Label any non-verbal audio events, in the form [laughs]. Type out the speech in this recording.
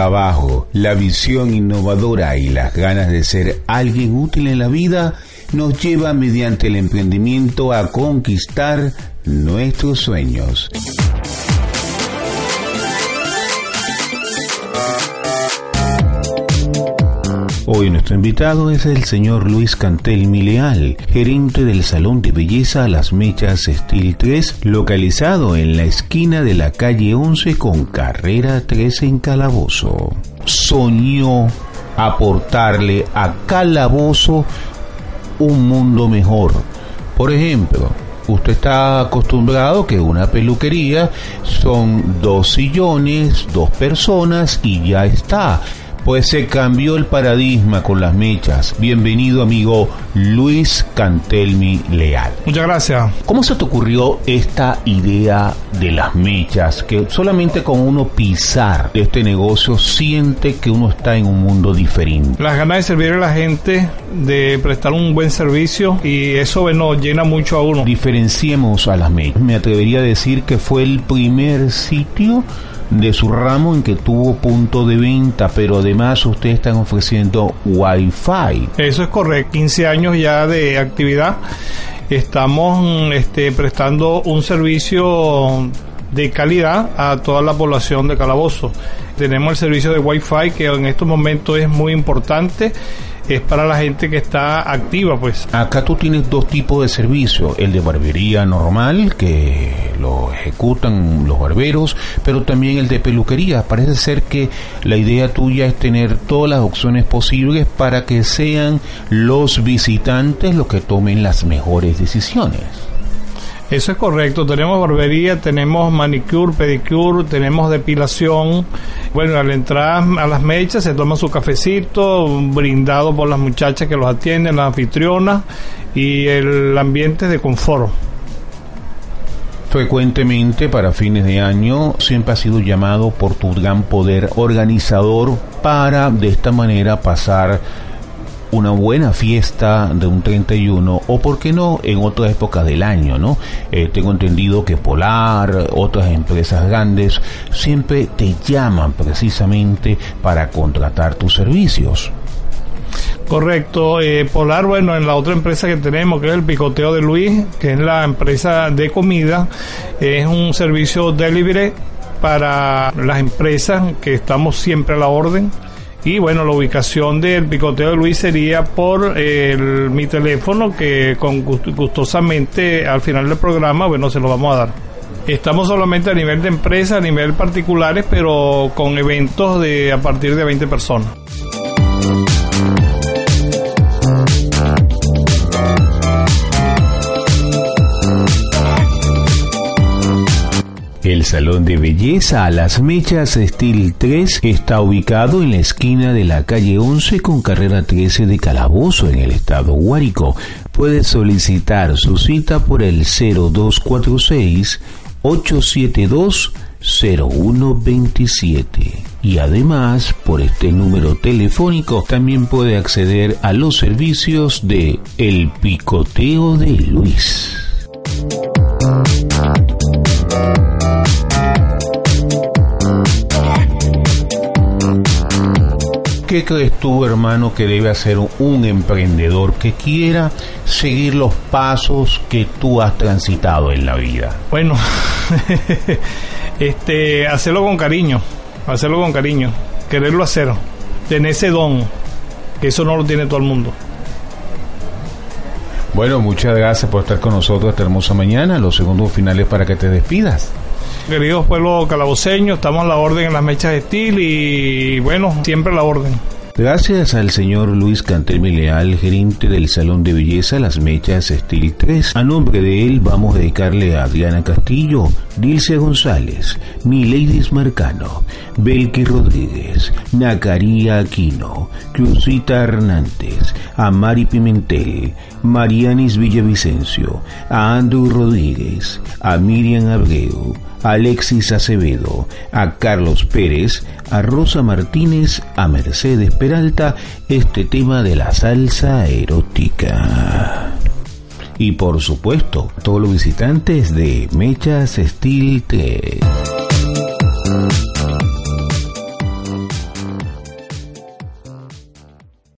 trabajo, la visión innovadora y las ganas de ser alguien útil en la vida nos lleva mediante el emprendimiento a conquistar nuestros sueños. Hoy nuestro invitado es el señor Luis Cantel Mileal, gerente del Salón de Belleza Las Mechas Steel 3, localizado en la esquina de la calle 11 con carrera 13 en Calabozo. Soñó aportarle a Calabozo un mundo mejor. Por ejemplo, usted está acostumbrado que una peluquería son dos sillones, dos personas y ya está. Pues se cambió el paradigma con las mechas. Bienvenido amigo Luis Cantelmi Leal. Muchas gracias. ¿Cómo se te ocurrió esta idea de las mechas? Que solamente con uno pisar este negocio siente que uno está en un mundo diferente. Las ganas de servir a la gente, de prestar un buen servicio y eso bueno, llena mucho a uno. Diferenciemos a las mechas. Me atrevería a decir que fue el primer sitio de su ramo en que tuvo punto de venta, pero además ustedes están ofreciendo Wi-Fi. Eso es correcto, 15 años ya de actividad. Estamos este, prestando un servicio de calidad a toda la población de Calabozo. Tenemos el servicio de Wi-Fi que en estos momentos es muy importante es para la gente que está activa, pues. Acá tú tienes dos tipos de servicio, el de barbería normal, que lo ejecutan los barberos, pero también el de peluquería. Parece ser que la idea tuya es tener todas las opciones posibles para que sean los visitantes los que tomen las mejores decisiones. Eso es correcto. Tenemos barbería, tenemos manicure, pedicure, tenemos depilación. Bueno, al entrar a las mechas se toma su cafecito, brindado por las muchachas que los atienden, las anfitrionas, y el ambiente de confort. Frecuentemente para fines de año siempre ha sido llamado por tu gran poder organizador para de esta manera pasar una buena fiesta de un 31 o por qué no en otras épocas del año, ¿no? Eh, tengo entendido que Polar, otras empresas grandes siempre te llaman precisamente para contratar tus servicios. Correcto, eh, Polar, bueno, en la otra empresa que tenemos, que es el Picoteo de Luis, que es la empresa de comida, es un servicio delivery para las empresas que estamos siempre a la orden y bueno, la ubicación del picoteo de Luis sería por mi teléfono que con gustosamente al final del programa, bueno, se lo vamos a dar. Estamos solamente a nivel de empresa, a nivel particulares, pero con eventos de a partir de 20 personas. Salón de belleza a las mechas Steel 3 está ubicado en la esquina de la calle 11 con carrera 13 de Calabozo en el estado Guárico. Puede solicitar su cita por el 0246 872 0127 y además por este número telefónico también puede acceder a los servicios de El Picoteo de Luis. ¿Qué crees tú, hermano, que debe hacer un emprendedor que quiera seguir los pasos que tú has transitado en la vida? Bueno, [laughs] este, hacerlo con cariño, hacerlo con cariño, quererlo hacer, tener ese don, que eso no lo tiene todo el mundo. Bueno, muchas gracias por estar con nosotros esta hermosa mañana. Los segundos finales para que te despidas. Queridos pueblos calaboceños, estamos a la orden en las mechas de y bueno, siempre a la orden. Gracias al señor Luis Cantelmi Leal, gerente del Salón de Belleza Las Mechas Steel 3. A nombre de él vamos a dedicarle a Adriana Castillo, Dilce González, Mileidis Marcano, Belki Rodríguez, Nacaría Aquino, Cruzita Hernández, a Mari Pimentel, Marianis Villavicencio, a Andrew Rodríguez, a Miriam Abreu, a Alexis Acevedo, a Carlos Pérez, a Rosa Martínez, a Mercedes Peralta, este tema de la salsa erótica. Y por supuesto, todos los visitantes de Mechas Steel 3.